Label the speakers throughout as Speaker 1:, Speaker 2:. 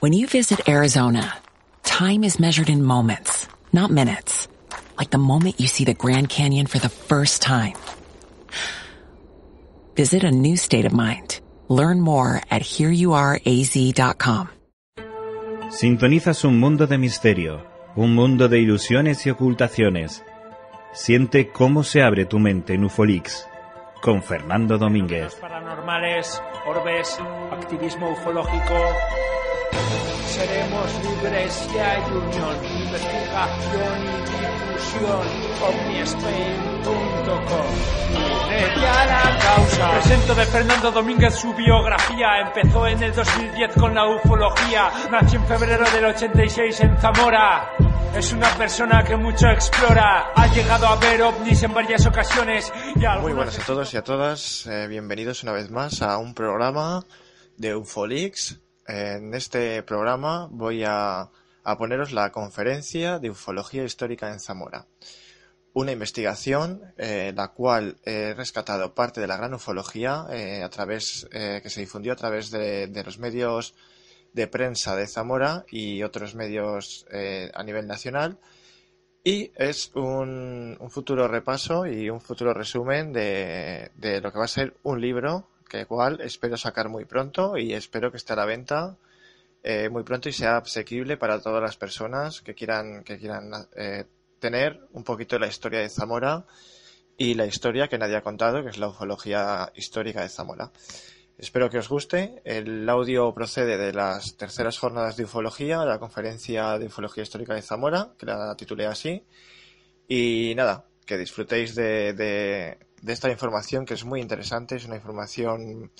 Speaker 1: When you visit Arizona, time is measured in moments, not minutes. Like the moment you see the Grand Canyon for the first time. Visit a new state of mind. Learn more at hereyouareaz.com.
Speaker 2: Sintonizas un mundo de misterio, un mundo de ilusiones y ocultaciones. Siente cómo se abre tu mente en Ufolix con Fernando Domínguez.
Speaker 3: Paranormales, orbes, activismo ufológico. Seremos libres y hay unión, investigación y difusión. Omnispain.com. La causa. Presento de Fernando Domínguez su biografía. Empezó en el 2010 con la ufología. Nació en febrero del 86 en Zamora. Es una persona que mucho explora. Ha llegado a ver ovnis en varias ocasiones. Y
Speaker 4: Muy buenas a todos y a todas. Eh, bienvenidos una vez más a un programa de Ufolix. En este programa voy a, a poneros la conferencia de ufología histórica en Zamora. Una investigación eh, la cual he rescatado parte de la gran ufología eh, a través eh, que se difundió a través de, de los medios de prensa de Zamora y otros medios eh, a nivel nacional. Y es un, un, futuro repaso y un futuro resumen de, de, lo que va a ser un libro que igual espero sacar muy pronto y espero que esté a la venta eh, muy pronto y sea asequible para todas las personas que quieran, que quieran eh, tener un poquito de la historia de Zamora y la historia que nadie ha contado, que es la ufología histórica de Zamora. Espero que os guste. El audio procede de las terceras jornadas de ufología, la conferencia de ufología histórica de Zamora, que la titulé así. Y nada, que disfrutéis de, de, de esta información que es muy interesante, es una información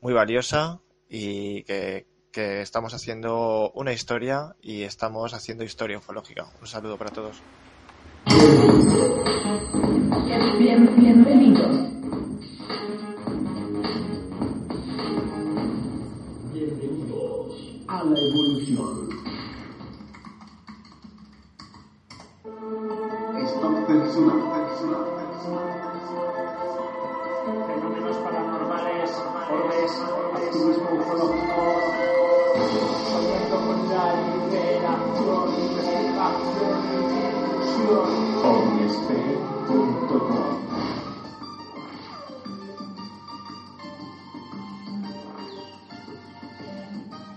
Speaker 4: muy valiosa y que, que estamos haciendo una historia y estamos haciendo historia ufológica. Un saludo para todos.
Speaker 5: Bien, bienvenidos. Bienvenidos a la evolución.
Speaker 6: Stop personal, personal, personal, omnispain.com.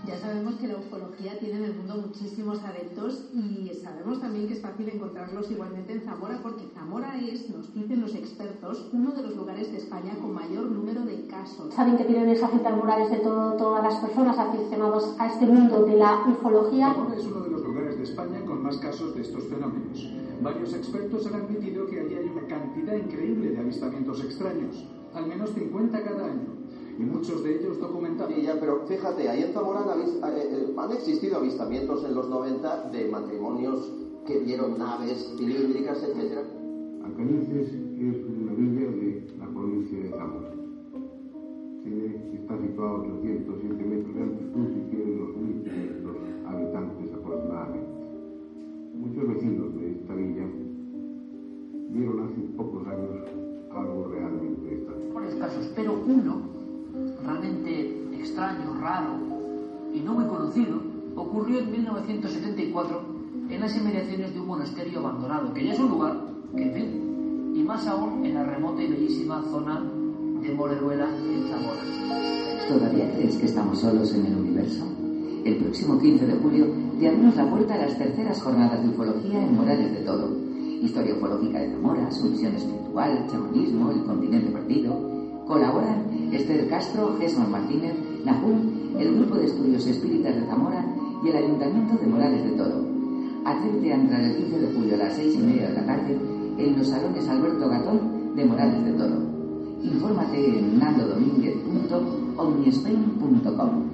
Speaker 7: Ya sabemos que la ufología tiene en el mundo muchísimos adeptos y sabemos también que es fácil encontrarlos igualmente en Zamora porque Zamora es, nos dicen los expertos, uno de los lugares de España con mayor número de casos.
Speaker 8: Saben que tienen esa cita en murales de todo, todas las personas aficionados a este mundo de la ufología.
Speaker 6: Es uno de los lugares de España con más casos de estos fenómenos. Varios expertos han admitido que allí hay una cantidad increíble de avistamientos extraños, al menos 50 cada año, y muchos de ellos documentados.
Speaker 9: Sí, ya, pero fíjate, ahí en avis- eh, eh, han existido avistamientos en los 90 de matrimonios que vieron naves cilíndricas, etcétera.
Speaker 10: Alcañices es una villa de la provincia de Zamora. Está situado a 807 metros de altitud y tiene 2.500 habitantes aproximadamente. Muchos vecinos de esta villa vieron hace pocos años algo realmente extraño.
Speaker 11: mejores casos, pero uno realmente extraño, raro y no muy conocido ocurrió en 1974 en las inmediaciones de un monasterio abandonado, que ya es un lugar que, en más aún en la remota y bellísima zona de Moreruela, en Zamora.
Speaker 12: ¿Todavía crees que estamos solos en el universo? El próximo 15 de julio te abrimos la puerta a las terceras jornadas de ufología en Morales de Todo. Historia ufológica de Zamora, su visión espiritual, chamanismo, el continente perdido. Colaboran Esther Castro, Gesmar Martínez, Nahum, el Grupo de Estudios Espíritas de Zamora y el Ayuntamiento de Morales de Todo. Atrévete a entrar el 15 de julio a las 6 y media de la tarde en los salones Alberto Gatón de Morales de Todo. Infórmate en nandodomínguez.omnispain.com.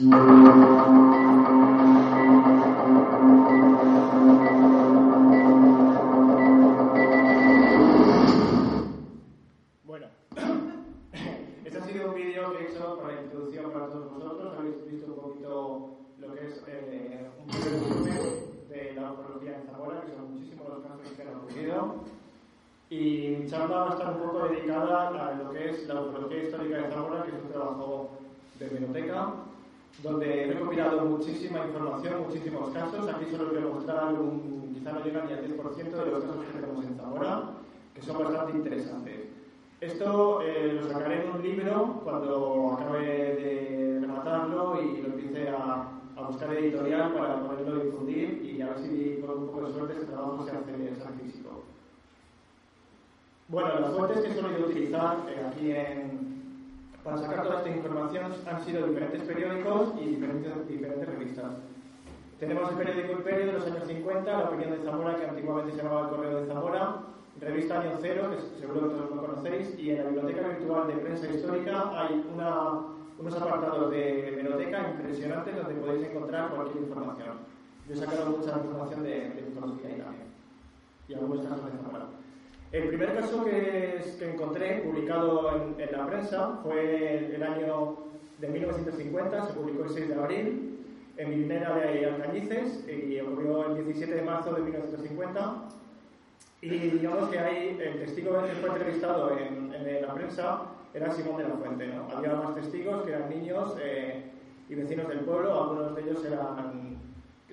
Speaker 6: nada
Speaker 13: Esto eh, lo sacaré en un libro cuando acabe de rematarlo y lo empiece a, a buscar editorial para poderlo difundir y a ver si con un poco de suerte este trabajo se hace, se hace. Bueno, las fuentes que he solido utilizar eh, aquí en, para sacar toda esta información han sido diferentes periódicos y diferentes, diferentes revistas. Tenemos el periódico Imperio de los años 50, la opinión de Zamora, que antiguamente se llamaba el Correo de Zamora, revista Año Cero, que seguro que todos lo conocéis, y en la Biblioteca Virtual de Prensa Histórica hay una, unos apartados de biblioteca impresionantes donde podéis encontrar cualquier información. Yo he sacado mucha información de, de ufología ahí también, y algunos casos de Zamora. El primer caso que, que encontré publicado en, en, la prensa fue el año de 1950, se publicó el 6 de abril en Minera de Alcañices y ocurrió el 17 de marzo de 1950. Y digamos que ahí el testigo que fue entrevistado en, en la prensa era Simón de la Fuente. ¿no? Había más testigos que eran niños eh, y vecinos del pueblo, algunos de ellos eran,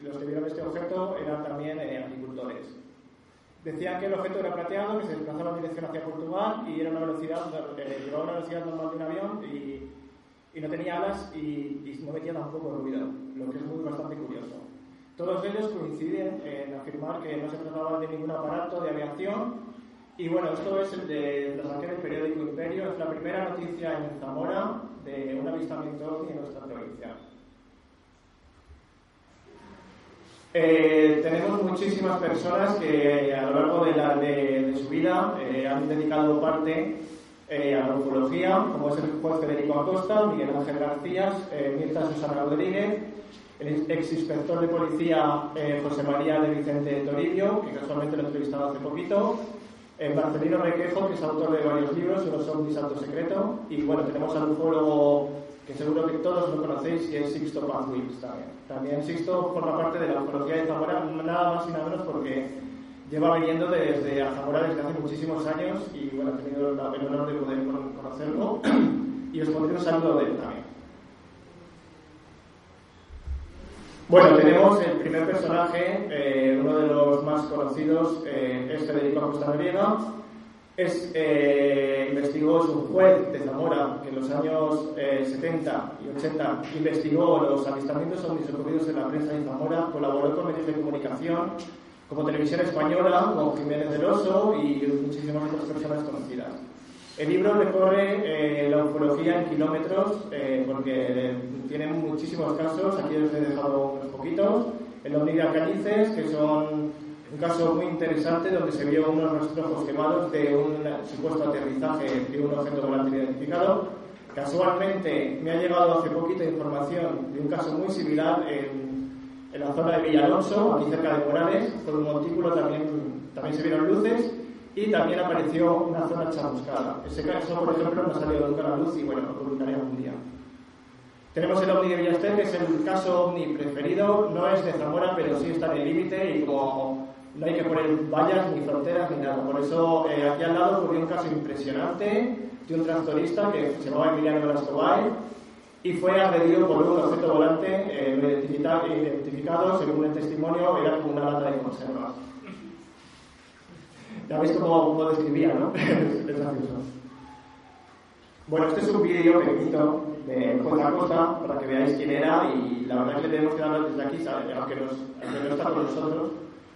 Speaker 13: los que vieron este objeto eran también eh, agricultores. Decían que el objeto era plateado, que se desplazaba en dirección hacia Portugal y era una velocidad, eh, llevaba una velocidad normal de un avión y, y no tenía alas y, y, no metía tampoco ruido, lo que es muy bastante curioso. Todos ellos coinciden en afirmar que no se trataba de ningún aparato de aviación y bueno, esto es el de la del periódico Imperio, es la primera noticia en Zamora de un avistamiento ovni en nuestra provincia. Eh, tenemos muchísimas personas que a lo largo de, la, de, de su vida eh, han dedicado parte eh, a la ufología, como es el juez Federico Acosta, Miguel Ángel García, Mirta Susana Rodríguez, el ex inspector de policía José María de Vicente Toribio, que casualmente lo he entrevistado hace poquito, Marcelino Requejo, que es autor de varios libros, uno son Mi Secreto, y bueno, tenemos al ufólogo que seguro que todos lo conocéis y es Sixto Wills también. También Sixto forma parte de la ufología de Zamora, nada más y nada menos porque lleva viniendo desde a Zamora desde hace muchísimos años y bueno, he tenido el honor de poder conocerlo y os pondré un saludo de él también. Bueno, tenemos el primer personaje, eh, uno de los más conocidos, eh, es Federico Acosta Noriega, es, eh, investigó, es un juez de Zamora que en los años eh, 70 y 80 investigó los avistamientos ovnis ocurridos en la prensa de Zamora, colaboró con medios de comunicación como Televisión Española, como Jiménez del Oso y muchísimas otras personas conocidas. El libro recorre eh, la ufología en kilómetros eh, porque tiene muchísimos casos, aquí os he dejado unos poquitos, el ovni de que son un caso muy interesante donde se vio unos rastrojos quemados de un supuesto aterrizaje de un objeto volante identificado. Casualmente me ha llegado hace poquito información de un caso muy similar en, en la zona de Villalonso, aquí cerca de Morales, por un montículo también, también se vieron luces y también apareció una zona chamuscada. Ese caso, por ejemplo, no ha salido nunca a la luz y bueno, lo publicaré algún día. Tenemos el ovni de Villaster, que es el caso ovni preferido, no es de Zamora, pero sí está en el límite y como no hay que poner vallas ni fronteras ni nada. Por eso eh, aquí al lado ocurrió un caso impresionante de un tractorista que se llamaba Emiliano Velascobay y fue agredido por un objeto volante eh, identificado, según el testimonio, era como una lata de conservas. Ya veis cómo, cómo describía, ¿no? es gracioso. Bueno, este es un vídeo pequeñito de Juan Acosta para que veáis quién era y la verdad es que le tenemos que dar desde aquí, ¿sabes? Aunque, nos, aunque no está con nosotros,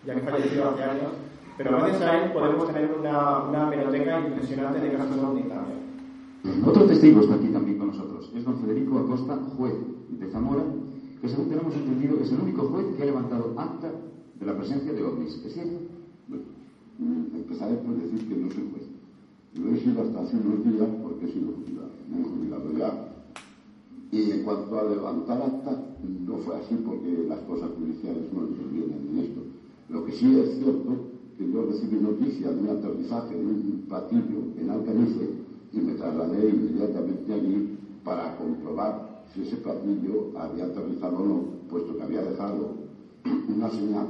Speaker 13: ya que falleció hace años, pero gracias a él podemos tener una, una biblioteca impresionante de casos ovni también.
Speaker 14: Otro testigo está aquí también con nosotros, es don Federico Acosta, juez de Zamora, que según tenemos entendido es el único juez que ha levantado acta de la presencia de ovnis. ¿Es cierto?
Speaker 10: Empezaré por decir que no soy juez. Lo he sido hasta hace unos días porque he sido jubilado. Me he jubilado ya
Speaker 15: Y en cuanto a levantar acta, no fue así porque las cosas judiciales no intervienen en esto. Lo que sí es cierto que yo recibí noticia de un aterrizaje de un platillo en Alcanice y me trasladé inmediatamente allí para comprobar si ese platillo había aterrizado o no, puesto que había dejado una señal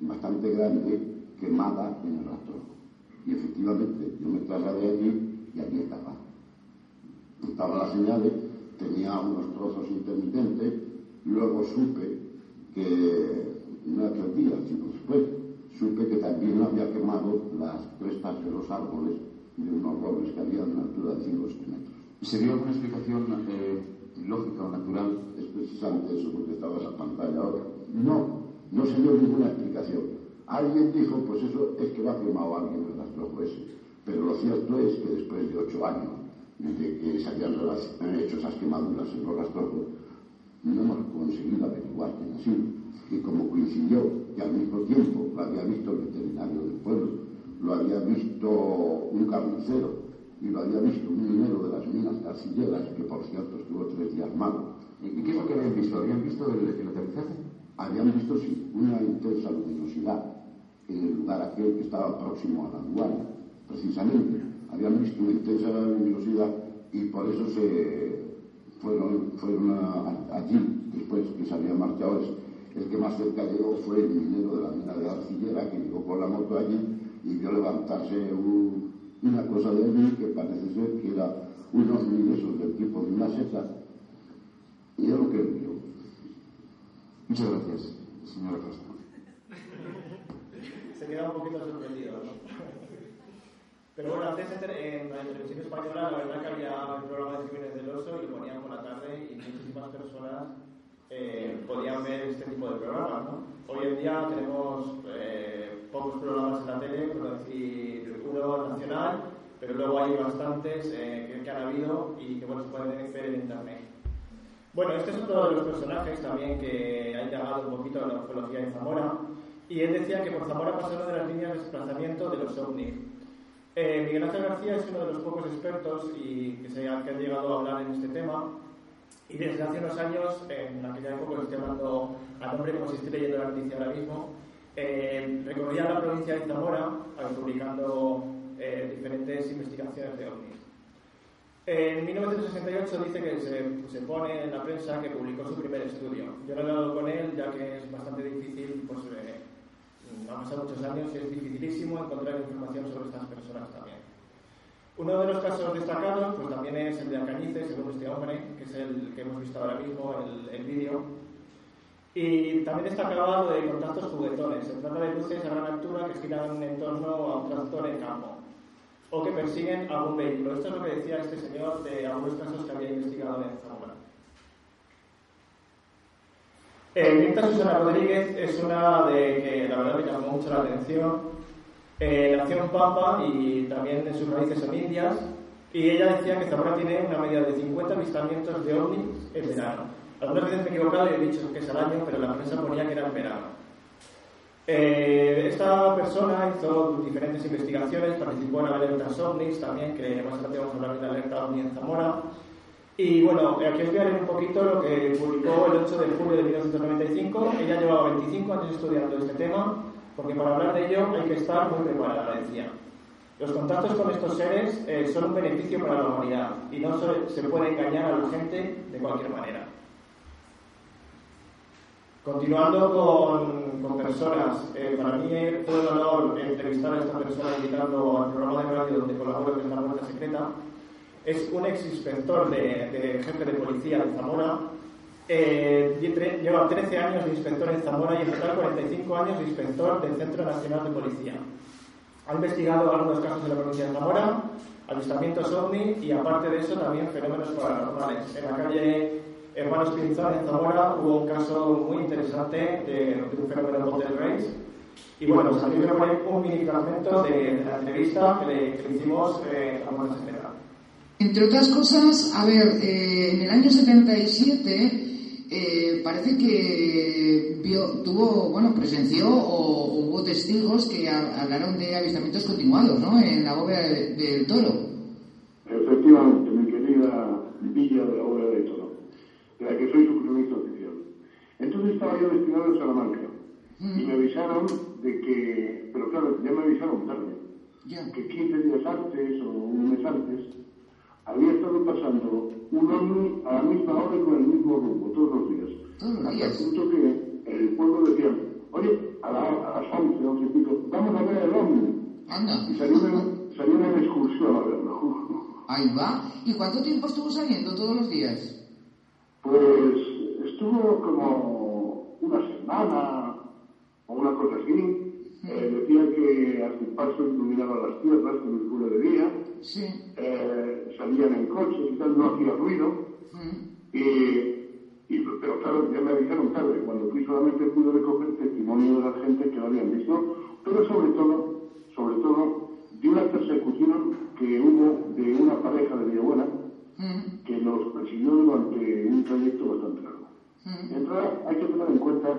Speaker 15: bastante grande quemada en el rastro. Y efectivamente, yo me trasladé allí y allí estaba. Estaban las señales, tenía unos trozos intermitentes, luego supe que, no aquel día, sino después, supe que también había quemado las crestas de los árboles de unos robles que había a una altura de 5 metros.
Speaker 14: ¿Se dio alguna explicación eh, lógica o natural?
Speaker 15: Es precisamente eso, porque estaba en la pantalla ahora. No, no se dio ninguna explicación. Alguien dijo, pues eso es que va quemado alguien el rastrojo ese. Pero lo cierto es que después de ocho años de que se habían hecho esas quemaduras en los rastrojos, no hemos conseguido averiguar quién ha sido. Y como coincidió que al mismo tiempo lo había visto el veterinario del pueblo, lo había visto un carnicero y lo había visto un minero de las minas arcilleras, que por cierto estuvo tres días malo.
Speaker 14: ¿Y qué es lo que habían visto? ¿Habían visto el, el aterrizaje?
Speaker 15: Habían visto, sí, una intensa luminosidad en el lugar aquel que estaba próximo a la aduana, precisamente. Habían visto una intensa luminosidad y por eso se fueron, fueron allí, después que se habían marchado. El que más cerca llegó fue el minero de la mina de Arcillera, que llegó con la moto allí y vio levantarse una cosa de allí que parece ser que era unos esos del tipo de una seta. Y es lo que vio.
Speaker 14: Muchas gracias, señora Costa
Speaker 13: queda un poquito sorprendido, ¿no? Pero bueno, antes en la televisión española la verdad que había el programa de Crímenes del Oso y lo ponían por la tarde y muchísimas personas eh, podían ver este tipo de programas, ¿no? Hoy en día tenemos eh, pocos programas en la tele, por decir uno nacional, pero luego hay bastantes eh, que, han habido y que bueno, se pueden ver en internet. Bueno, este es otro de los personajes también que ha llegado un poquito a la ufología en Zamora y él decía que por Zamora pasaron de las líneas de desplazamiento de los ovnis. Eh, Miguel Ángel García es uno de los pocos expertos y que, se, han llegado a hablar en este tema. Y desde hace unos años, en aquella época, estoy hablando a nombre como si estoy leyendo la noticia ahora mismo, eh, recorría la provincia de Zamora publicando eh, diferentes investigaciones de ovnis. En 1968 dice que se, se, pone en la prensa que publicó su primer estudio. Yo no he hablado con él, ya que es bastante difícil pues, eh, han pasado muchos años y es dificilísimo encontrar información sobre estas personas también. Uno de los casos destacados pues también es el de Alcañices, según este hombre, que es el que hemos visto ahora mismo en el, vídeo. Y también destacaba lo de contactos juguetones. Se trata de luces a gran altura que giran en torno a un tractor en campo o que persiguen algún vehículo. Esto es lo que decía este señor de algunos casos que había investigado en Eh, Susana Rodríguez es una de que la verdad me llamó mucho la atención. Eh, nació en Pampa y también en sus raíces son indias. Y ella decía que Zamora tiene una media de 50 avistamientos de ovnis en verano. Algunas veces me he equivocado y he dicho que es al año, pero la prensa ponía que era en verano. Eh, esta persona hizo diferentes investigaciones, participó en alertas ovnis también, que más tarde vamos a hablar de la alerta ovni en Zamora. Y bueno, aquí os voy a leer un poquito lo que publicó el 8 de julio de 1995. Ella llevaba 25 años estudiando este tema, porque para hablar de ello hay que estar muy preparada, decía. Los contactos con estos seres eh, son un beneficio para la humanidad y no se puede engañar a la gente de cualquier manera. Continuando con, con personas, eh, para mí fue un honor entrevistar a esta persona invitando al programa de radio donde colaboro, que es La Puerta Secreta, es un ex inspector de, jefe de policía de Zamora. Eh, lleva 13 años de inspector en Zamora y en total 45 años de inspector del Centro Nacional de Policía. Ha investigado algunos casos de la provincia de Zamora, avistamientos ovni y aparte de eso también fenómenos paranormales. En la calle Hermanos Pinzón en Zamora hubo un caso muy interesante de, un fenómeno poltergeist. Y bueno, pues aquí voy a poner un mini fragmento de, la entrevista que le, hicimos eh, a General.
Speaker 16: Entre otras cosas, a ver, eh, en el año 77 eh, parece que vio, tuvo, bueno, presenció o hubo testigos que hablaron de avistamientos continuados, ¿no? En la obra del Toro.
Speaker 15: Efectivamente, mi querida Villa de la obra del Toro.
Speaker 10: de la que soy su cronista oficial. Entonces estaba yo destinado en Salamanca y me avisaron de que, pero claro, ya me avisaron tarde, que 15 días antes o un mes antes había estado pasando un ovni a la misma hora y con el mismo rumbo, todos los días. Hasta el punto que el pueblo decía, oye, a, la, a las 11, 11 y pico, vamos a ver el ovni.
Speaker 16: Anda.
Speaker 10: Y salieron, salieron en excursión a verlo.
Speaker 16: Ahí va. ¿Y cuánto tiempo estuvo saliendo todos los días?
Speaker 10: Pues estuvo como una semana o una cosa así. Eh, decía que a su paso iluminaba las tierras con el culo de día.
Speaker 16: Sí.
Speaker 10: Eh, salían en coches y tal, no hacía ruido. Y, y, pero claro, ya me avisaron tarde. Cuando fui solamente pude recoger testimonio de la gente que lo habían visto, pero sobre todo, sobre todo, de una persecución que hubo de una pareja de Villabuena que nos persiguió durante un trayecto bastante largo. De entrada, hay que tener en cuenta,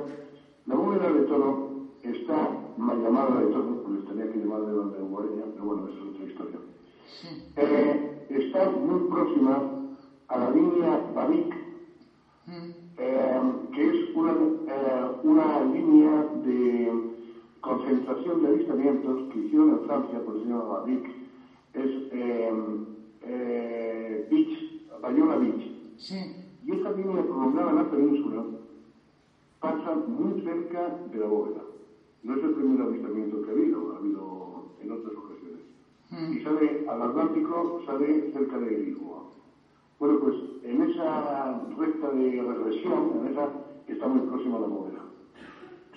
Speaker 10: la bóveda de toro está mal llamada de toro, pues tenía que llamar de de Guareña, pero bueno, eso es otra historia. Eh, está muy próxima a la línea Babic, eh, que es una, eh, una línea de concentración de avistamientos que hicieron en Francia, por el señor Babic, es eh, eh, Beach, Bayona Beach. Y esta línea prolongada en la península pasa muy cerca de la bóveda. No es el primer avistamiento que ha habido, ha habido en otras ocasiones. Y sale al Atlántico, sale cerca de Lisboa. Bueno, pues en esa recta de regresión, en esa, está muy próxima a la bóveda.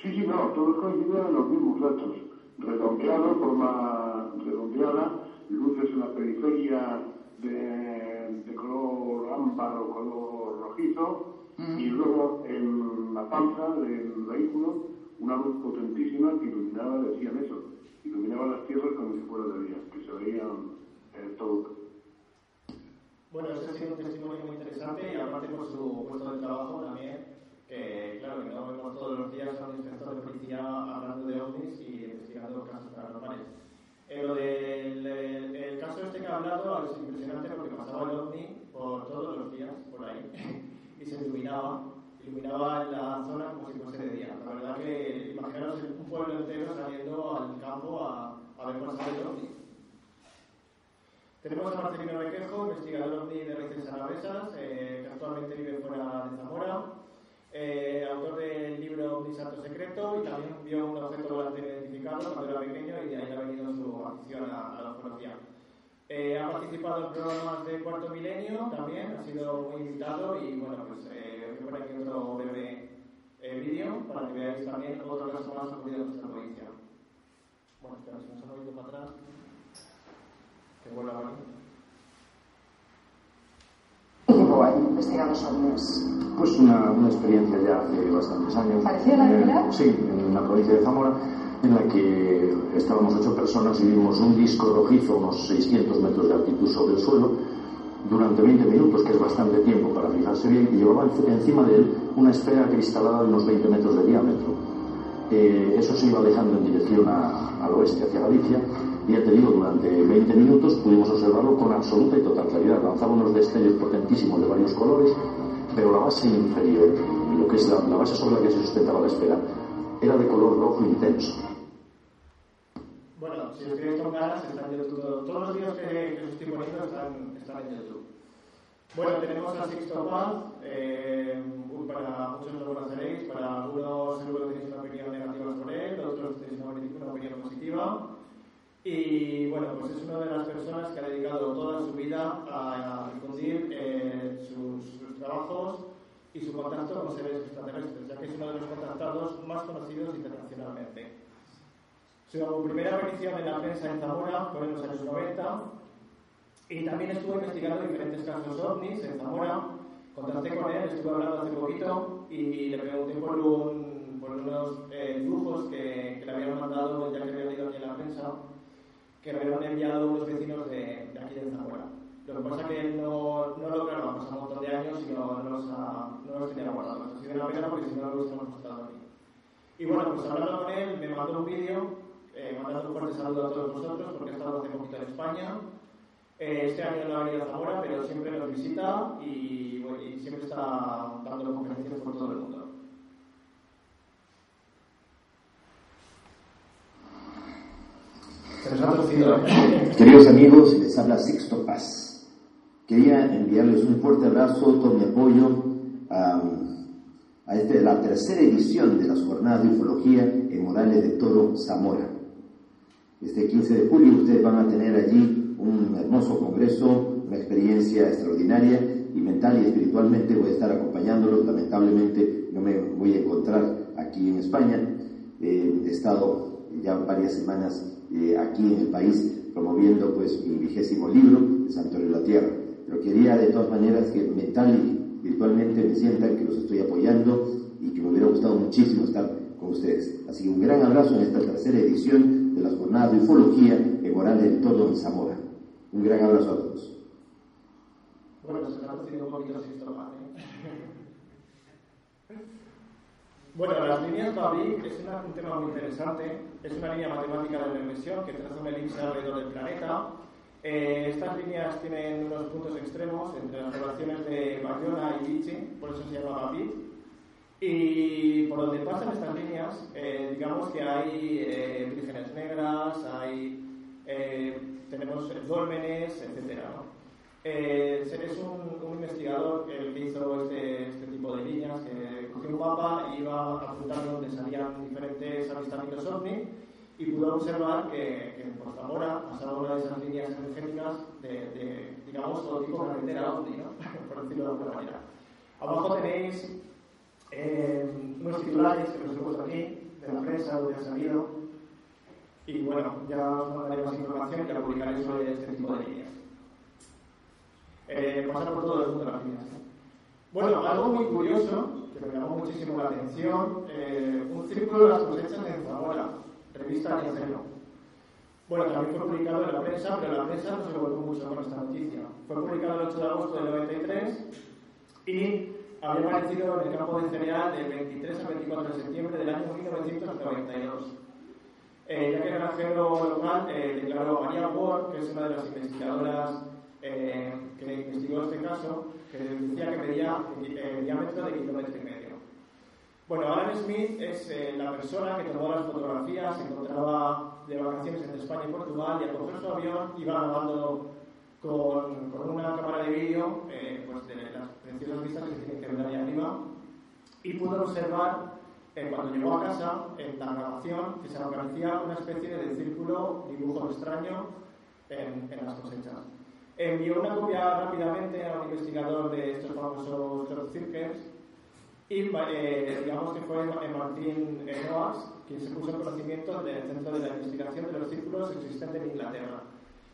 Speaker 10: Sí, sí, no, todos coinciden en los mismos datos. Redondeado, forma redondeada, luces en la periferia de, de color ámbar o color rojizo, y luego en la panza del vehículo una luz potentísima que iluminaba, decían eso, iluminaba las tierras como si fuera de día, que se veían eh, todo.
Speaker 13: Bueno, ese ha sido un testimonio muy interesante y aparte por su puesto de trabajo también, que claro, que no vemos todos los días a un inspector de policía hablando de ovnis y investigando casos paranormales. Eh, lo del el, el caso este que ha hablado es impresionante porque pasaba el ovni por todos los días, por ahí, y se iluminaba, iluminaba la zona como si fuese de día. La verdad que imaginaros un pueblo entero saliendo al campo a, a ver pasar el ovni. Tenemos a Marcelino Requejo, investigador ovni de raíces alavesas, eh, que actualmente vive fuera de Zamora, eh, autor del libro Mi Santo Secreto y también vio un objeto volante identificado cuando era pequeño y de ahí ha venido su afición a, a la ufología. Eh, ha participado en programas de Cuarto Milenio también, ha sido muy invitado y bueno, pues poner aquí otro breve eh, vídeo para que veáis también otro caso más ocurrido en nuestra provincia. Bueno, espera, si nos han movido para atrás, que vuelva a
Speaker 17: llevó ahí investigando ovnis?
Speaker 18: Pues una, una experiencia ya hace bastantes años.
Speaker 17: ¿Parecía la
Speaker 18: Eh, sí, en la provincia de Zamora, en la que estábamos ocho personas y vimos un disco rojizo a unos 600 metros de altitud sobre el suelo durante 20 minutos, que es bastante tiempo para fijarse bien, y llevaba enci- encima de él una esfera cristalada de unos 20 metros de diámetro. Eh, eso se iba alejando en dirección al oeste, hacia Galicia, y ya te digo, durante 20 minutos pudimos observarlo con absoluta y total claridad. Lanzaba unos destellos potentísimos de varios colores, pero la base inferior, lo que es la, base sobre la que se sustentaba la esfera, era de color rojo intenso.
Speaker 13: Bueno, si os queréis con ganas, están en YouTube. todo- Todos los vídeos que, que os estoy poniendo están, están en. Bueno, tenemos a Sixto Paz, eh, para muchos lo conoceréis, para algunos seguro tenéis una opinión negativa sobre él, otros tenéis una, una opinión positiva. Y bueno, pues es una de las personas que ha dedicado toda su vida a, a difundir eh, sus, sus trabajos y su contacto con seres extraterrestres, ya que es uno de los contactados más conocidos internacionalmente. Su primera aparición en la prensa en Zamora fue en los años 90 y también estuvo investigando diferentes casos ovnis en Zamora. Contacté con él, estuve hablando hace poquito y le pregunté por, un, por unos eh, que, que le habían mandado, ya que había leído aquí en la prensa, que me habían enviado unos vecinos de, de aquí de Zamora. Lo que pasa es que no, no lo grabó, pasó un montón de años y no, no, los, ha, no los tenía guardados. Ha sido una pena porque si no los hubiésemos mostrado aquí. Y bueno, pues hablando con él, me mandó un vídeo, eh, mandando un fuerte saludo a todos vosotros porque he estado hace poquito en España. Eh, este año no ha venido a Zamora, pero siempre nos visita y, bueno, y siempre está dando conferencias por todo el mundo.
Speaker 19: Queridos amigos, les habla Sixto Paz. Quería enviarles un fuerte abrazo, todo mi apoyo a, a este, la tercera edición de las jornadas de ufología en Morales de Toro, Zamora. Este 15 de julio ustedes van a tener allí un hermoso congreso, una experiencia extraordinaria y mental y espiritualmente voy a estar acompañándolos. Lamentablemente no me voy a encontrar aquí en España. Eh, he estado ya varias semanas eh, aquí en el país promoviendo pues mi vigésimo libro, de Santuario de la Tierra. Pero quería de todas maneras que mental y virtualmente me sientan que los estoy apoyando y que me hubiera gustado muchísimo estar con ustedes. Así que un gran abrazo en esta tercera edición de las jornadas de ufología en Moral del Todo en Zamora. Un gran abrazo a todos.
Speaker 13: Bueno, se ha torcido un poquito así. Bueno, las líneas Babi es una, un tema muy interesante. Es una línea matemática de regresión que traza una elipse alrededor del planeta. Eh, estas líneas tienen unos puntos extremos entre las poblaciones de Bayona y Vichy, por eso se llama Babi. Y por donde pasan estas líneas, eh, digamos que hay eh, vírgenes negras, hay, eh, tenemos dólmenes, etc. Eh, es un, un, investigador el que hizo este, este, tipo de líneas, que cogió un mapa y iba apuntando donde salían diferentes avistamientos ovni y pudo observar que, que por Zamora pasaba una de esas líneas energéticas de, de digamos, todo tipo de carretera ovni, ¿no? por decirlo de alguna manera. Abajo tenéis eh, unos titulares que os he puesto aquí, de la prensa, donde ha salido, y bueno, ya os mandaré más información que la publicaré sobre este tipo de líneas eh, pasar por todo el mundo las líneas. Bueno, algo muy curioso, que me llamó muchísimo la atención, eh, un círculo de las cosechas en Zamora, revista Añacero. Bueno, también fue publicado en la prensa, pero la prensa no se volvió mucho con esta noticia. Fue publicado el 8 de agosto del 93 y había aparecido en el campo de cereal del 23 al 24 de septiembre del año 1992. Eh, ya que el granjero local eh, declaró María Ward, que es una de las investigadoras eh, que investigó este caso, que decía que medía eh, diámetro de kilómetro y medio. Bueno, Alan Smith es eh, la persona que tomó las fotografías, se encontraba de vacaciones entre España y Portugal y al coger su avión iba grabando con, con una cámara de vídeo eh, pues de las preciosas vistas que se tienen que ver ahí arriba y pudo observar eh, cuando llegó a casa en la grabación que se aparecía una especie de círculo dibujo extraño en, en las cosechas envió una copia rápidamente a un investigador de estos famosos Short Circles y eh, digamos que fue Martín Noas quien se puso en conocimiento del centro de la investigación de los círculos existentes en Inglaterra.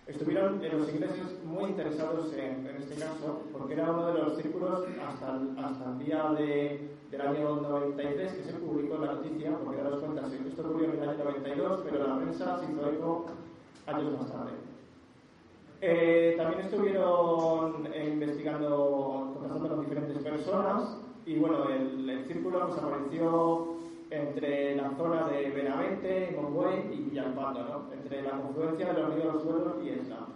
Speaker 13: Estuvieron los ingleses muy interesados en, en, este caso porque era uno de los círculos hasta el, hasta el día de, del año 93 que se publicó la noticia, porque daros cuenta, esto ocurrió en el año 92, pero la prensa se hizo eco años más tarde. Eh, también estuvieron eh, investigando, contactando con diferentes personas y bueno, el, el círculo nos apareció entre la zona de Benavente, Monguey y Villalpando, ¿no? entre la confluencia de los ríos Los Suelos y Esla.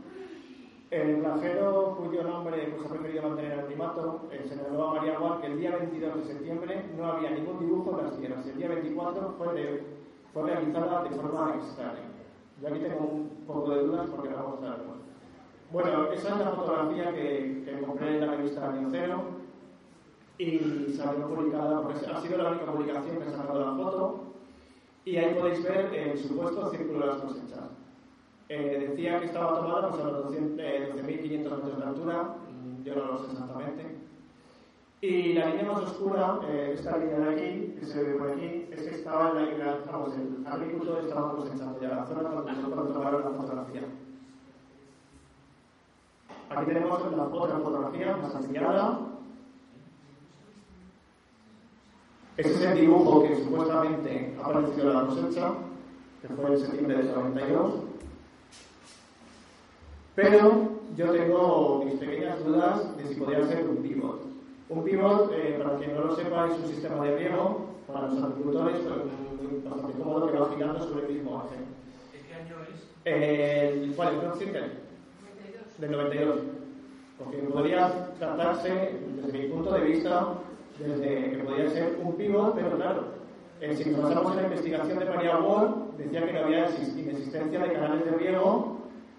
Speaker 13: El granjero, cuyo nombre pues, ha preferido mantener el anonimato, eh, señaló a María Guar que el día 22 de septiembre no había ningún dibujo en las tierras. El día 24 fue, de, fue realizada de forma extraña. Yo aquí tengo un poco de dudas porque no vamos a estar bueno, esa es la fotografía que, que compré en la revista Año y salió publicada, porque ha sido la única publicación que ha sacado la foto y ahí podéis ver el supuesto círculo de las cosechas. Eh, decía que estaba tomada pues, a los 12.500 eh, metros de altura, yo no lo sé exactamente. Y la línea más oscura, eh, esta línea de aquí, que se ve por aquí, es que estaba en la, vamos, el agricultor estaba cosechando ya la zona donde nosotros tomaron la fotografía. Aquí tenemos la otra fotografía más ampliada. Este es el dibujo que supuestamente ha aparecido en la cosecha, que fue en septiembre del 92. Pero yo tengo mis pequeñas dudas de si podría ser un pivot. Un pivot, eh, para quien no lo sepa, es un sistema de riego para los agricultores pues, bastante cómodo que va girando sobre el mismo eje.
Speaker 3: ¿De qué año es?
Speaker 13: Eh, ¿Cuál es? ¿El circle? del 92. Porque podría tratarse, desde mi punto de vista, desde que podía ser un pivot, pero claro, eh, si nos basamos en la investigación de María Wall, decía que no había inexistencia de canales de riego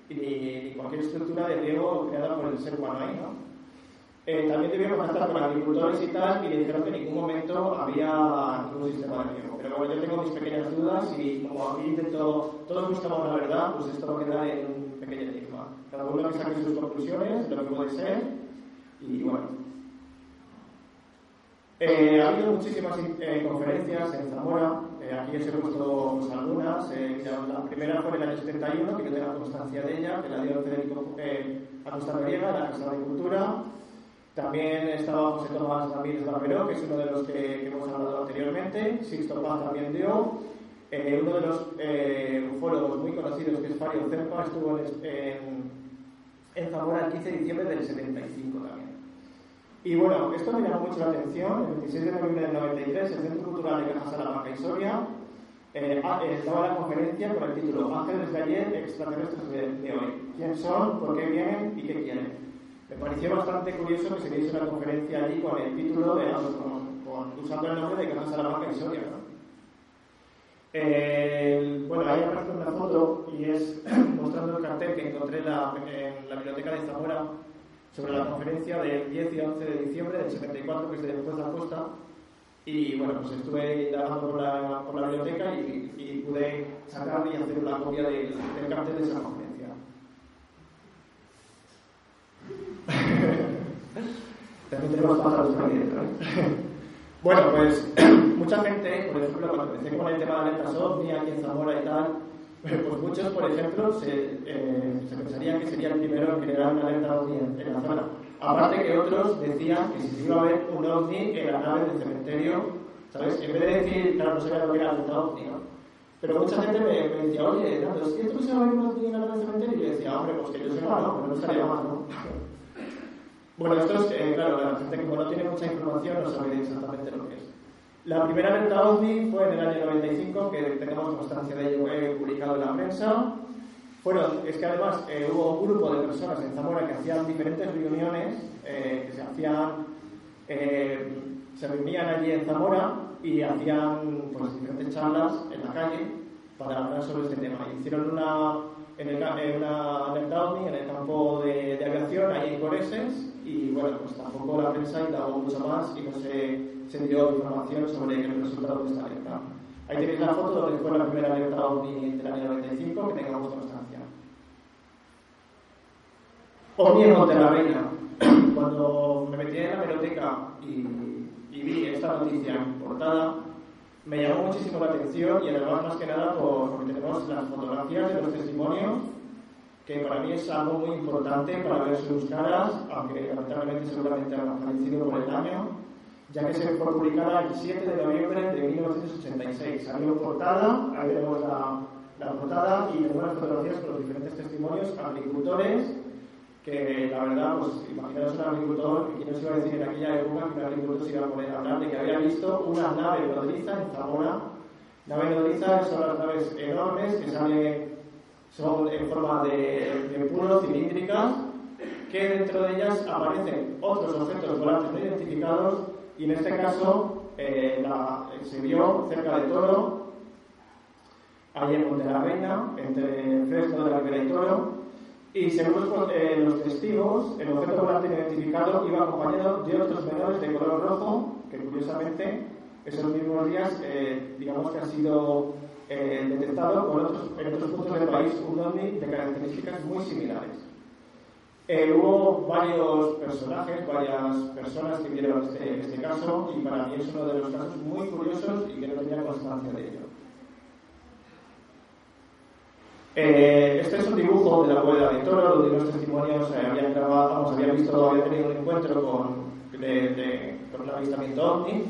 Speaker 13: y cualquier estructura de riego creada por el ser humano ahí, ¿no? Eh, también debíamos estar con agricultores y tal, y dijeron que en ningún momento había ningún sistema de riego. Pero bueno, yo tengo mis pequeñas dudas y como aquí intento, todos buscamos la verdad, pues esto va a quedar en un pequeño enigma. Cada uno que saque sus conclusiones, lo que puede ser, y bueno. Eh, ha habido muchísimas eh, conferencias en Zamora, eh, aquí os he puesto pues, algunas. Eh, la primera fue en el año 71, que yo tengo constancia de ella, que la dio Federico eh, Acosta Noriega, la Casa de Agricultura. También estaba José Tomás Ramírez Barberó, que es uno de los que, hemos hablado anteriormente. Sixto Paz también dio. Uno de los ufólogos muy conocidos, que es Fario Cerpa, estuvo en, en, en Zamora el 15 de diciembre del 75 también. Y bueno, esto me llamó mucho la atención. El 26 de noviembre del 93, el Centro Cultural de Caja Salamanca y Soria eh, eh, daba la conferencia con el título Ángeles de ayer, extraterrestres de, de hoy. ¿Quién son? ¿Por qué vienen? ¿Y qué quieren? Me pareció bastante curioso que se diese una conferencia allí con el título de con, con, usando el nombre de Caja Salamanca y Soria. ¿no? Eh, bueno, ahí aparece una foto y es mostrando el cartel que encontré la, en la biblioteca de Zamora sobre la conferencia del 10 y 11 de diciembre del 74, que de después de la costa. Y bueno, pues estuve indagando por la, por la biblioteca y, y, pude sacar y hacer una copia del, del cartel de esa conferencia. También tenemos pájaros por dentro. bueno, pues mucha gente, por ejemplo, cuando empecé con el tema de alertas OVNI aquí en Zamora y tal, pues muchos, por ejemplo, se, eh, se pensaría que sería el primero en generar una alerta OVNI en, la zona. Aparte que otros decían que si se iba a ver un OVNI en la nave del cementerio, ¿sabes? En vez de decir, claro, no sabía lo que era alerta OVNI, ¿no? Pero mucha gente me, decía, oye, Nando, ¿es que se va a ver un OVNI en la nave del cementerio? Y yo decía, hombre, pues que yo sepa, no, pero no estaría mal, ¿no? bueno, esto es, eh, claro, la gente como no tiene mucha información no sabe exactamente lo que es. La primera alerta OVNI fue en el año 95, que tenemos constancia de ello eh, publicado en la prensa. Bueno, es que además eh, hubo un grupo de personas en Zamora que hacían diferentes reuniones, eh, que se hacían, eh, se reunían allí en Zamora y hacían pues, diferentes charlas en la calle para hablar sobre este tema. Hicieron una, en el, una alerta OVNI en el campo de, de aviación, ahí en Coreses, y bueno, pues tampoco la prensa indagó mucho más y no se, se dio información sobre el resultado de esta alerta. Ahí tenéis la foto donde fue la primera alerta OVNI del año 95, que tengamos constancia. OVNI en Monterrey. Cuando me metí en la biblioteca y, y, vi esta noticia en portada, me llamó muchísimo la atención y además más que nada por, porque tenemos las fotografías de los testimonios que para mí es algo muy importante para ver sus caras, aunque lamentablemente seguramente han fallecido por el año, ya que se fue publicada el 7 de noviembre de 1986. Salió portada, ahí vemos la, la portada y tenemos las fotografías con los diferentes testimonios, agricultores, que la verdad, pues imaginaos un agricultor, que no se iba a decir en aquella época que un agricultor se iba a poner a hablar de que había visto una nave nodriza en Zamora. Nave nodriza son las naves enormes que salen son en forma de, de cilíndricas que dentro de ellas aparecen otros objetos volantes no identificados y en este caso eh, la, se vio cerca de Toro, ahí en Monte la Reina, entre Fresno de la Ribera y Toro, y según los, eh, testigos, el objeto volante identificado iba acompañado de otros menores de color rojo, que curiosamente esos mismos días, eh, digamos que han sido eh, detectado en otros puntos del país un ovni de características muy similares. Eh, hubo varios personajes, varias personas que vieron este, este, caso y para mí es uno de los casos muy curiosos y que no tenía constancia de ello. Eh, este es un dibujo de la huella de toro, donde los testimonios eh, habían grabado, habían visto, habían tenido un encuentro con, de, de, con ovni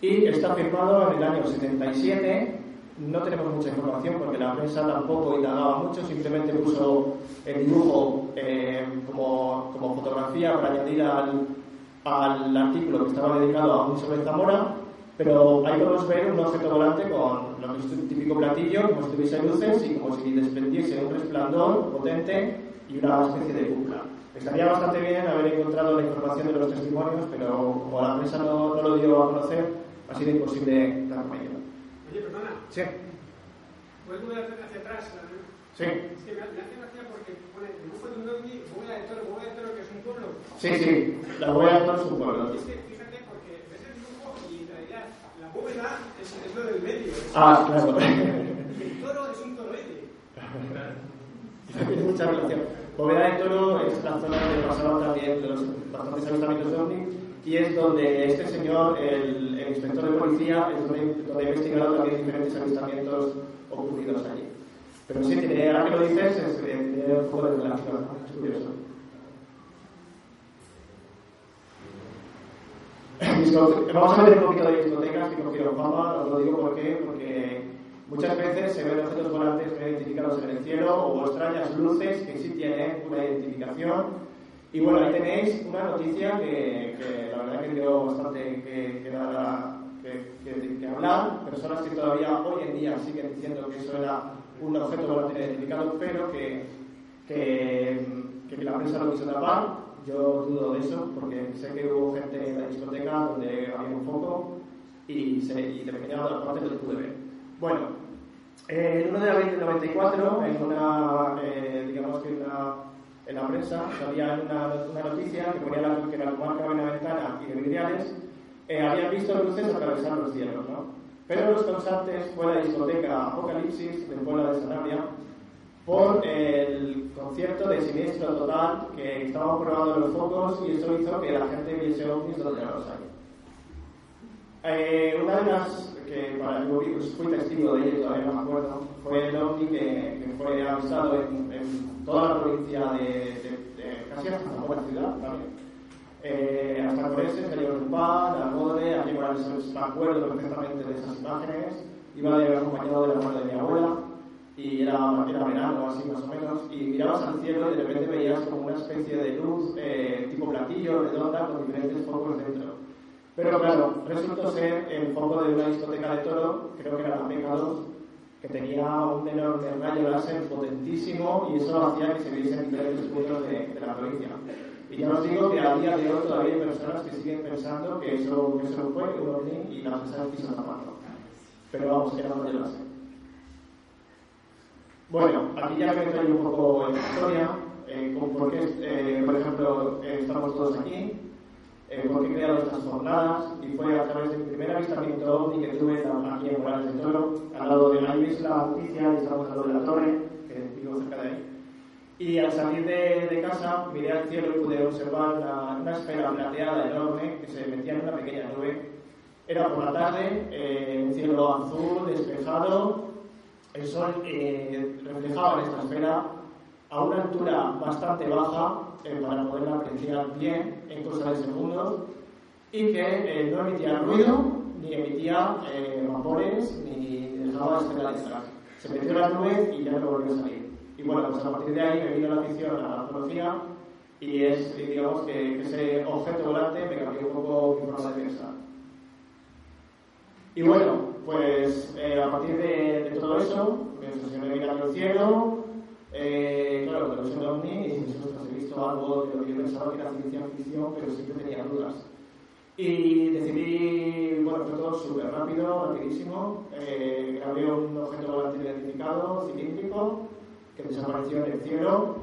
Speaker 13: y está firmado en el año 77 no tenemos mucha información porque la prensa tampoco indagaba mucho, simplemente puso el dibujo eh, como, fotografía para añadir al, artículo que estaba dedicado a un sobre Zamora, pero ahí podemos ver un objeto volante con, lo que es un típico platillo, como si tuviese luces y como si desprendiese un resplandor potente y una especie de cúpula. Estaría bastante bien haber encontrado la información de los testimonios, pero como la prensa no, no lo dio a conocer, ha sido imposible dar con ello.
Speaker 20: Oye, perdona.
Speaker 13: Sí.
Speaker 20: ¿Puedes volver hacia atrás?
Speaker 13: Sí.
Speaker 20: Es que me hace gracia porque pone dibujo de un ovni, bóveda de toro, bóveda de toro que es un pueblo.
Speaker 13: Sí, sí, la bóveda de toro es un pueblo.
Speaker 20: Es que fíjate porque ves el dibujo y en realidad la bóveda es, es lo del medio. Es
Speaker 13: Ah, claro.
Speaker 20: Y el toro es un toroide.
Speaker 13: Tiene mucha relación. Bóveda de Toro es la zona donde pasaban también los bastantes avistamientos de ovni y es donde este señor, el, el inspector de policía, es donde, donde ha investigado también diferentes avistamientos ocurridos allí. Pero sí, tiene, ahora que lo dices, es, tiene un poco de relación, es curioso. Vamos a ver un poquito de discotecas que cogieron fama, os lo digo por qué, porque muchas veces se ven objetos volantes identificados en el cielo o extrañas luces que sí tienen una identificación. Y bueno, ahí tenéis una noticia que, que la verdad que dio bastante que, que, que, hablar. Personas que todavía hoy en día siguen diciendo que eso era un objeto no identificado, pero que, que, la prensa lo quiso tapar. Yo dudo de eso, porque sé que hubo gente en la discoteca donde había un foco y, se, y de pequeña parte lo pude ver. Bueno, eh, el 1 de abril del 94, en una, eh, digamos que una, en la prensa, salía una, una noticia que ponía la, que la comarca Benaventana y de Vidriales eh, habían visto luces atravesar los cielos, ¿no? Pero los causantes fue la discoteca Apocalipsis de Puebla de Sanabria por el concierto de Siniestro Total que estaban probando los focos y eso hizo que la gente viese ovnis donde no los hay. Eh, una de las que para yo vi- fui testigo de ello, todavía no me acuerdo, fue el ovni que, que fue avistado en, en toda la provincia de, de, de casi hasta Zamora ciudad también. Eh, hasta Coreses, Gallo-Rupán, Algodre, aquí Morales, me acuerdo perfectamente de esas imágenes. Iba de acompañado de la mano de mi abuela y era, era verano, así más o menos, y mirabas al cielo y de repente veías como una especie de luz eh, tipo platillo, redonda, con diferentes focos dentro. Pero claro, resultó ser el foco de una discoteca de toro, creo que era la P2, que tenía un enorme rayo láser potentísimo y eso hacía que se viesen diferentes puntos de, de la provincia. Y ya os digo que a día de hoy todavía hay personas que siguen pensando que eso, que eso fue un ovni y la prensa quiso taparlo. Pero vamos, que era rayo láser. Bueno, aquí ya me traigo un poco en la historia, eh, eh, por ejemplo, eh, estamos todos aquí, eh, por qué estas jornadas, y fue a través de primer avistamiento ovni que tuve aquí en Morales de Toro, al lado de la noticia, y estamos al lado de la torre, que vivo cerca de ahí. Y al salir de, de casa, miré al cielo y pude observar una, una esfera plateada enorme que se metía en una pequeña nube. Era por la tarde, eh, un cielo azul, despejado, el sol eh, reflejaba en esta esfera a una altura bastante baja eh, para poderla apreciar bien en cosa de segundos y que eh, no emitía ruido ni emitía eh, vapores ni dejaba esfera detrás. Se metió la nube y ya no volvió a salir. Y bueno, pues a partir de ahí me vino la afición a la arqueología y es, digamos, que, que ese objeto volante me cambió un poco mi forma de pensar. Y bueno, pues eh, a partir de, de todo eso, me obsesioné mirando el cielo, eh, claro, pero es un ovni y dices, ostras, he visto algo de lo que yo pensaba que era ciencia ficción, pero siempre tenía dudas. Y decidí, bueno, fue todo súper rápido, rapidísimo, eh, grabé un objeto volante identificado, cilíndrico, que desapareció en el cielo,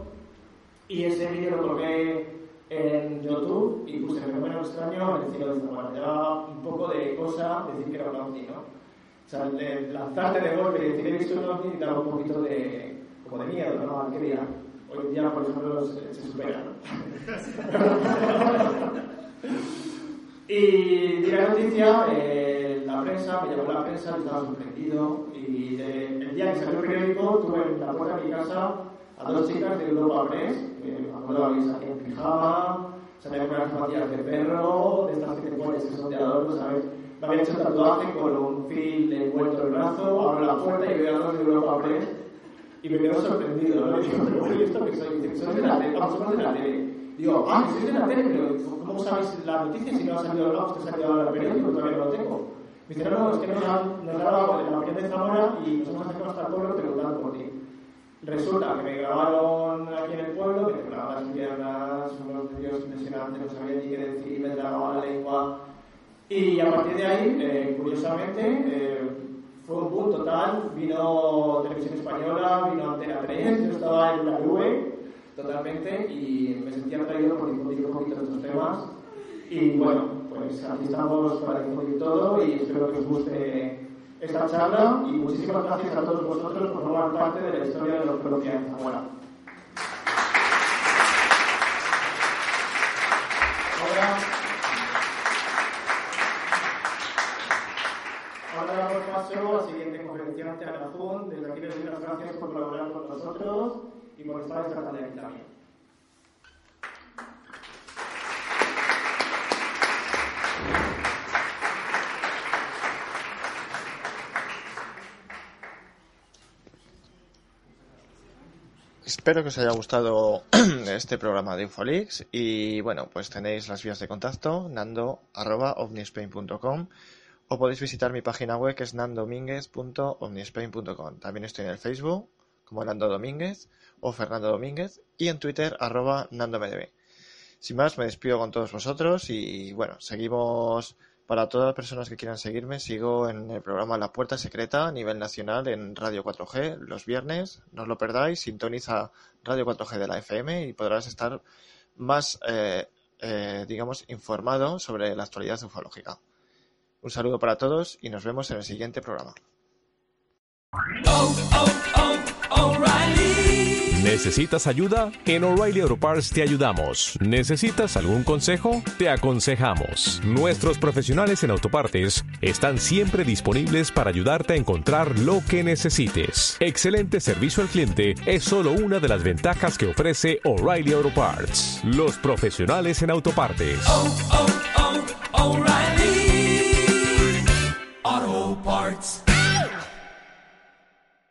Speaker 13: y ese vídeo lo colgué en YouTube y puse fenómeno extraño en el cielo de Zamora. Te daba un poco de cosa decir que era un ovni, ¿no? O sea, de lanzarte de golpe y decir he visto un ovni daba un poquito de, como de miedo, ¿no? Al que diga. Hoy en día, por ejemplo, se, se supera, y di la noticia, eh, la prensa, me llamó la prensa, estaba sorprendido y de- el día que salió el periódico tuve en la puerta de mi casa a dos chicas de Europa Press, que me acuerdo que salían en pijama, salían con las zapatillas de perro, de estas que te pones que son de adorno, ¿sabes? Me habían hecho tatuaje con un fil envuelto el brazo, abro la puerta y veo a dos de Europa Press y me quedo sorprendido, ¿no? Digo, pero ¿y esto que soy? Dice, soy de la tele, vamos, de la tele. Digo, ah, sois de la tele, pero ¿cómo sabéis la noticia si no ha salido, que ha salido ahora el periódico? Todavía no lo tengo. Me dice, no, no, es que nos han, dado en la opinión de Zamora y nos hemos sacado hasta el pueblo preguntando por ti. Resulta que me grabaron aquí en el pueblo, me grababan las piernas, unos vídeos impresionantes, no sabía ni qué decir, me tragaba la lengua. Y a partir de ahí, eh, curiosamente, eh, fue un boom total. Vino Televisión Española, vino Antena 3, yo estaba en la nube totalmente y me sentía atraído por difundir un poquito estos temas. Y bueno, pues aquí estamos para difundir todo y espero que os guste esta charla y muchísimas gracias a todos vosotros por formar parte de la historia de en Zamora. Ahora, ahora damos paso a la Ana Jun. Desde aquí les doy las gracias por colaborar con nosotros y por estar esta tarde aquí también.
Speaker 4: Espero que os haya gustado este programa de Infolix y bueno, pues tenéis las vías de contacto nando.omnispain.com o podéis visitar mi página web que es nandominguez.omnispain.com. También estoy en el Facebook como Nando Domínguez o Fernando Domínguez y en Twitter arroba nandomdb. Sin más, me despido con todos vosotros y bueno, seguimos para todas las personas que quieran seguirme, sigo en el programa La Puerta Secreta a nivel nacional en Radio 4G los viernes. No os lo perdáis, sintoniza Radio 4G de la FM y podrás estar más, eh, eh, digamos, informado sobre la actualidad ufológica. Un saludo para todos y nos vemos en el siguiente programa.
Speaker 21: ¿Necesitas ayuda? En O'Reilly Auto Parts te ayudamos. ¿Necesitas algún consejo? Te aconsejamos. Nuestros profesionales en autopartes están siempre disponibles para ayudarte a encontrar lo que necesites. Excelente servicio al cliente es solo una de las ventajas que ofrece O'Reilly Auto Parts. Los profesionales en autopartes.
Speaker 22: Oh,